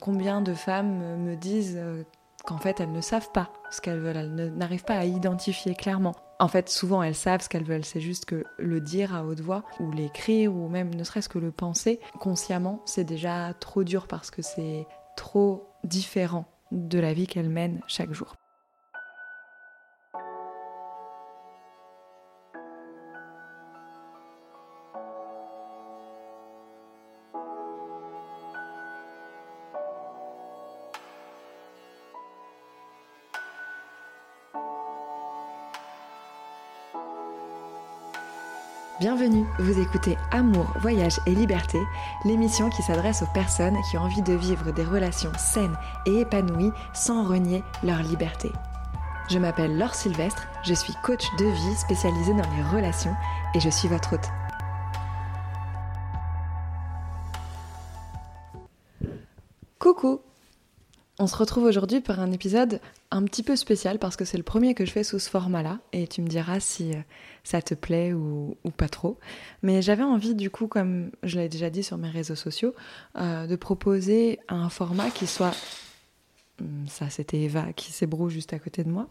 Combien de femmes me disent euh, qu'en fait elles ne savent pas ce qu'elles veulent, elles n'arrivent pas à identifier clairement. En fait, souvent elles savent ce qu'elles veulent, c'est juste que le dire à haute voix, ou l'écrire, ou même ne serait-ce que le penser consciemment, c'est déjà trop dur parce que c'est trop différent de la vie qu'elles mènent chaque jour. Bienvenue, vous écoutez Amour, Voyage et Liberté, l'émission qui s'adresse aux personnes qui ont envie de vivre des relations saines et épanouies sans renier leur liberté. Je m'appelle Laure Sylvestre, je suis coach de vie spécialisée dans les relations et je suis votre hôte. On se retrouve aujourd'hui pour un épisode un petit peu spécial parce que c'est le premier que je fais sous ce format-là et tu me diras si euh, ça te plaît ou, pas trop. Mais j'avais envie du coup, comme je l'ai déjà dit sur mes réseaux sociaux, euh, de proposer un format qui soit... Hmm, ça c'était Eva qui s'ébroue juste à côté de moi.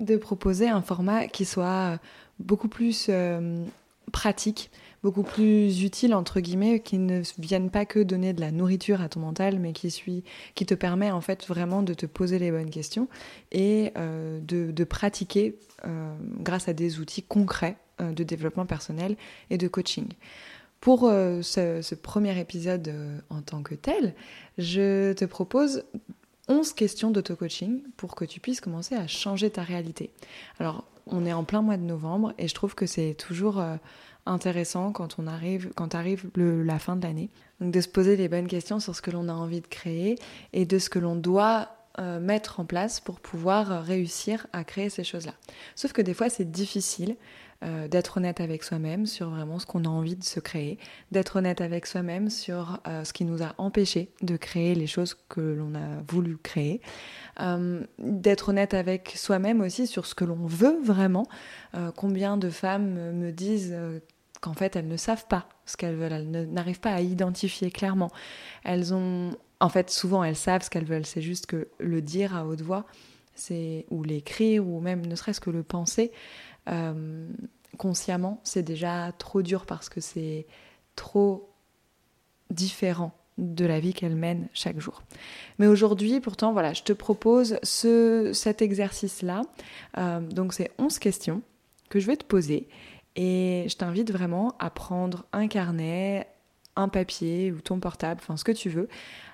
De proposer un format qui soit beaucoup plus euh, pratique, beaucoup plus utile entre guillemets, qui ne viennent pas que donner de la nourriture à ton mental, mais qui, suit, qui te permet en fait vraiment de te poser les bonnes questions et euh, de, pratiquer euh, grâce à des outils concrets euh, de développement personnel et de coaching. Pour ce, ce, premier épisode en tant que tel, je te propose 11 questions d'auto-coaching pour que tu puisses commencer à changer ta réalité. Alors, on est en plein mois de novembre et je trouve que c'est toujours intéressant quand on arrive, quand arrive la fin de l'année. De se poser les bonnes questions sur ce que l'on a envie de créer et de ce que l'on doit euh, mettre en place pour pouvoir réussir à créer ces choses-là. Sauf que des fois c'est difficile euh, d'être honnête avec soi-même sur vraiment ce qu'on a envie de se créer, d'être honnête avec soi-même sur euh, ce qui nous a empêché de créer les choses que l'on a voulu créer, d'être honnête avec soi-même aussi sur ce que l'on veut vraiment. combien de femmes me disent qu'en fait elles ne savent pas ce qu'elles veulent, elles n'arrivent pas à identifier clairement. Elles ont, en fait, souvent elles savent ce qu'elles veulent, c'est juste que le dire à haute voix, c'est ou l'écrire ou même ne serait-ce que le penser euh, consciemment, c'est déjà trop dur parce que c'est trop différent de la vie qu'elles mènent chaque jour. Mais aujourd'hui, pourtant, voilà, je te propose ce, cet exercice-là. Euh, donc, c'est 11 questions que je vais te poser et je t'invite vraiment à prendre un carnet, un papier ou ton portable, enfin ce que tu veux,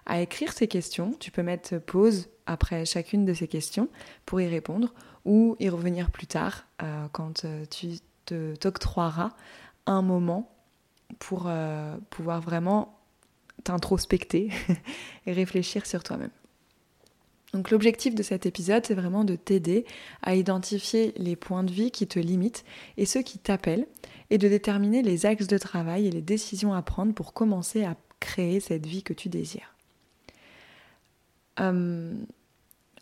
à écrire ces questions. Tu peux mettre pause après chacune de ces questions pour y répondre ou y revenir plus tard euh, quand euh, tu te, t'octroieras un moment pour euh, pouvoir vraiment t'introspecter et réfléchir sur toi-même. Donc l'objectif de cet épisode, c'est vraiment de t'aider à identifier les points de vie qui te limitent et ceux qui t'appellent, et de déterminer les axes de travail et les décisions à prendre pour commencer à créer cette vie que tu désires. Euh,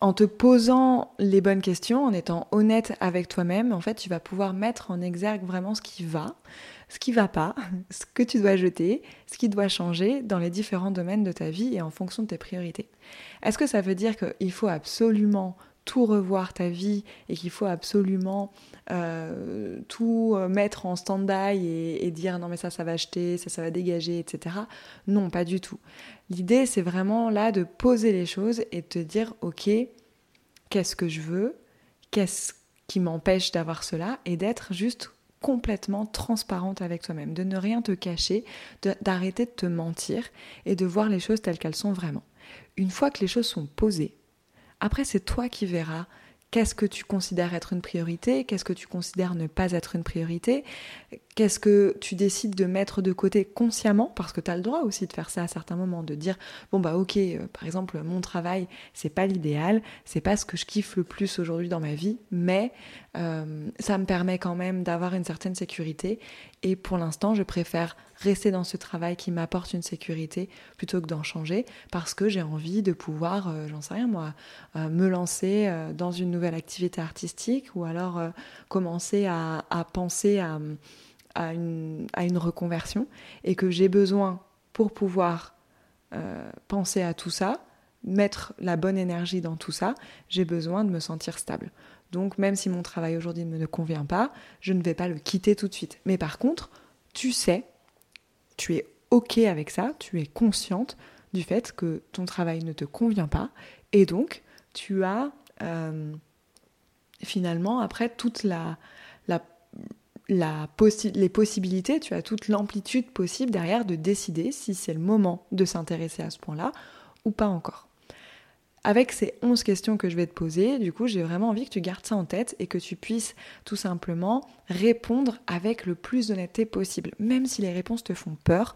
en te posant les bonnes questions, en étant honnête avec toi-même, en fait, tu vas pouvoir mettre en exergue vraiment ce qui va, ce qui va pas, ce que tu dois jeter, ce qui doit changer dans les différents domaines de ta vie et en fonction de tes priorités. Est-ce que ça veut dire qu'il faut absolument tout revoir ta vie et qu'il faut absolument euh, tout euh, mettre en stand-by et, dire non mais ça ça va acheter, ça ça va dégager, etc. Non, pas du tout. L'idée c'est vraiment là de poser les choses et de te dire ok, qu'est-ce que je veux, qu'est-ce qui m'empêche d'avoir cela? Et d'être juste complètement transparente avec toi-même, de ne rien te cacher, d'arrêter de, te mentir et de voir les choses telles qu'elles sont vraiment. Une fois que les choses sont posées, après c'est toi qui verras Qu'est-ce que tu considères être une priorité? Qu'est-ce que tu considères ne pas être une priorité? Qu'est-ce que tu décides de mettre de côté consciemment? Parce que tu as le droit aussi de faire ça à certains moments, de dire bon bah ok, euh, par exemple mon travail c'est pas l'idéal, c'est pas ce que je kiffe le plus aujourd'hui dans ma vie, mais euh, ça me permet quand même d'avoir une certaine sécurité et pour l'instant je préfère rester dans ce travail qui m'apporte une sécurité plutôt que d'en changer parce que j'ai envie de pouvoir, euh, j'en sais rien moi, euh, me lancer euh, dans une nouvelle activité artistique ou alors commencer à, penser à, une, reconversion et que j'ai besoin pour pouvoir penser à tout ça, mettre la bonne énergie dans tout ça, j'ai besoin de me sentir stable. Donc même si mon travail aujourd'hui ne me convient pas, je ne vais pas le quitter tout de suite. Mais par contre, tu sais, tu es OK avec ça, tu es consciente du fait que ton travail ne te convient pas, et donc tu as euh, finalement après toute les possibilités, tu as toute l'amplitude possible derrière de décider si c'est le moment de s'intéresser à ce point-là ou pas encore. Avec ces 11 questions que je vais te poser, du coup, j'ai vraiment envie que tu gardes ça en tête et que tu puisses tout simplement répondre avec le plus d'honnêteté possible. Même si les réponses te font peur,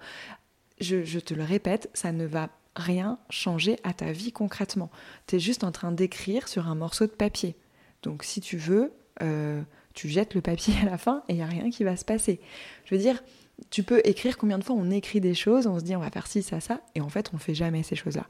je, te le répète, ça ne va rien changer à ta vie concrètement. Tu es juste en train d'écrire sur un morceau de papier. Donc si tu veux, euh, tu jettes le papier à la fin et il n'y a rien qui va se passer. Je veux dire, tu peux écrire combien de fois on écrit des choses, on se dit on va faire ci, ça, ça, et en fait on fait jamais ces choses-là.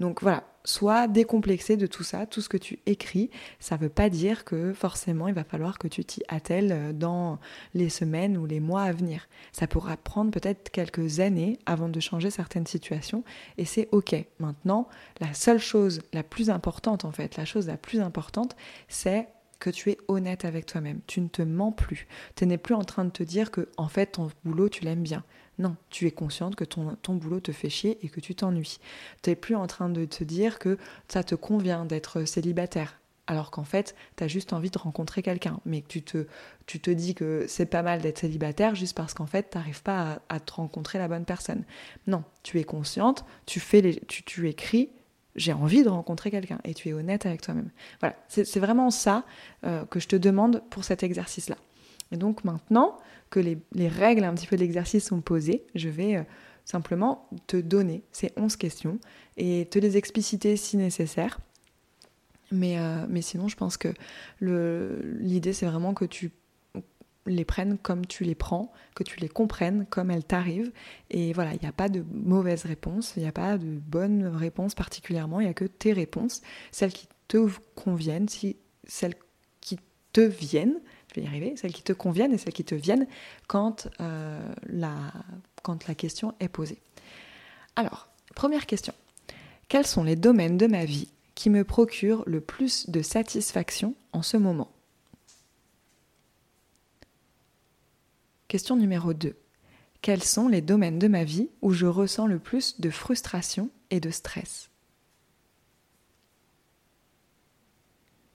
Donc voilà, sois décomplexé de tout ça, tout ce que tu écris, ça ne veut pas dire que forcément il va falloir que tu t'y attelles euh, dans les semaines ou les mois à venir. Ça pourra prendre peut-être quelques années avant de changer certaines situations et c'est ok. Maintenant, la seule chose la plus importante en fait, la chose la plus importante, c'est que tu es honnête avec toi-même. Tu ne te mens plus. Tu n'es plus en train de te dire que en fait ton boulot tu l'aimes bien. Non, tu es consciente que ton, ton boulot te fait chier et que tu t'ennuies. Tu n'es plus en train de te dire que ça te convient d'être célibataire alors qu'en fait, tu as juste envie de rencontrer quelqu'un, mais que tu te, tu te dis que c'est pas mal d'être célibataire juste parce qu'en fait, tu n'arrives pas à, te rencontrer la bonne personne. Non, tu es consciente, tu, fais les, tu, tu écris, j'ai envie de rencontrer quelqu'un et tu es honnête avec toi-même. Voilà, c'est vraiment ça euh, que je te demande pour cet exercice-là. Et donc maintenant que les, règles un petit peu de l'exercice sont posées, je vais euh, simplement te donner ces 11 questions et te les expliciter si nécessaire. Mais, euh, mais sinon, je pense que l'idée, c'est vraiment que tu les prennes comme tu les prends, que tu les comprennes comme elles t'arrivent. Et voilà, il n'y a pas de mauvaise réponse, il n'y a pas de bonne réponse particulièrement, il n'y a que tes réponses, celles qui te conviennent, celles qui te viennent, je vais y arriver, celles qui te conviennent et celles qui te viennent euh, quand la question est posée. Alors, première question. Quels sont les domaines de ma vie qui me procurent le plus de satisfaction en ce moment? Question numéro 2. Quels sont les domaines de ma vie où je ressens le plus de frustration et de stress?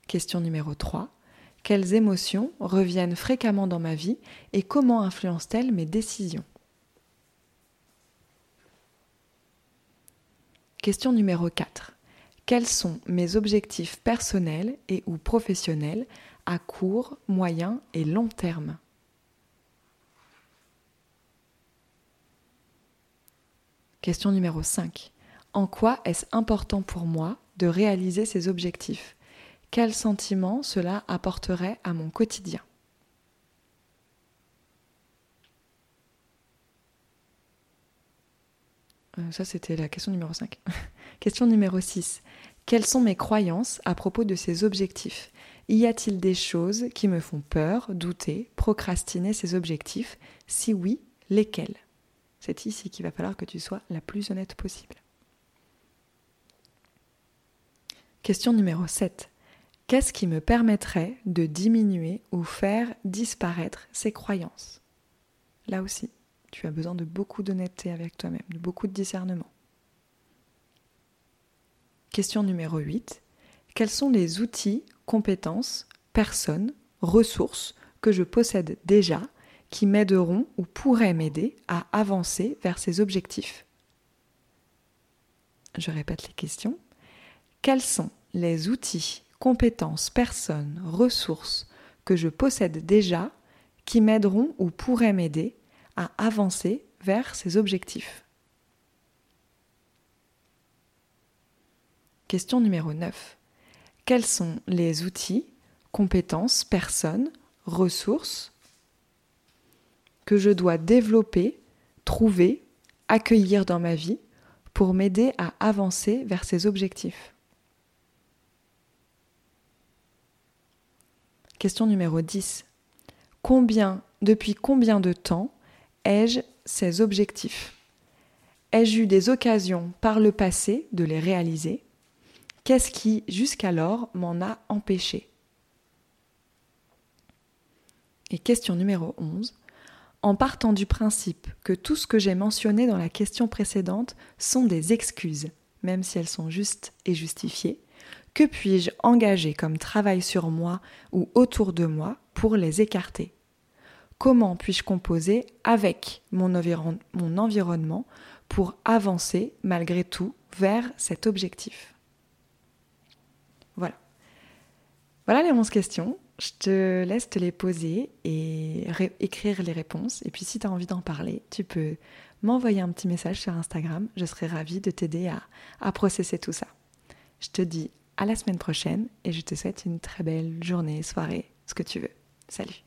Question numéro 3. Quelles émotions reviennent fréquemment dans ma vie et comment influencent-elles mes décisions? Question numéro 4. Quels sont mes objectifs personnels et ou professionnels à court, moyen et long terme? Question numéro 5. En quoi est-ce important pour moi de réaliser ces objectifs? Quel sentiment cela apporterait à mon quotidien? Euh, Ça, c'était la question numéro 5. question numéro 6. Quelles sont mes croyances à propos de ces objectifs? Y a-t-il des choses qui me font peur, douter, procrastiner ces objectifs? Si oui, lesquelles? C'est ici qu'il va falloir que tu sois la plus honnête possible. Question numéro 7. Qu'est-ce qui me permettrait de diminuer ou faire disparaître ces croyances? Là aussi, tu as besoin de beaucoup d'honnêteté avec toi-même, de beaucoup de discernement. Question numéro 8. Quels sont les outils, compétences, personnes, ressources que je possède déjà qui m'aideront ou pourraient m'aider à avancer vers ces objectifs. Je répète les questions. Quels sont les outils, compétences, personnes, ressources que je possède déjà qui m'aideront ou pourraient m'aider à avancer vers ces objectifs? Question numéro 9. Quels sont les outils, compétences, personnes, ressources que je dois développer, trouver, accueillir dans ma vie pour m'aider à avancer vers ces objectifs. Question numéro 10. Combien, depuis combien de temps ai-je ces objectifs? Ai-je eu des occasions par le passé de les réaliser? Qu'est-ce qui, jusqu'alors, m'en a empêché? Et question numéro 11. En partant du principe que tout ce que j'ai mentionné dans la question précédente sont des excuses, même si elles sont justes et justifiées, que puis-je engager comme travail sur moi ou autour de moi pour les écarter? Comment puis-je composer avec mon, environnement pour avancer malgré tout vers cet objectif? Voilà. Voilà les 11 questions. Je te laisse te les poser et écrire les réponses. Et puis si tu as envie d'en parler, tu peux m'envoyer un petit message sur Instagram. Je serai ravie de t'aider à, à processer tout ça. Je te dis à la semaine prochaine et je te souhaite une très belle journée, soirée, ce que tu veux. Salut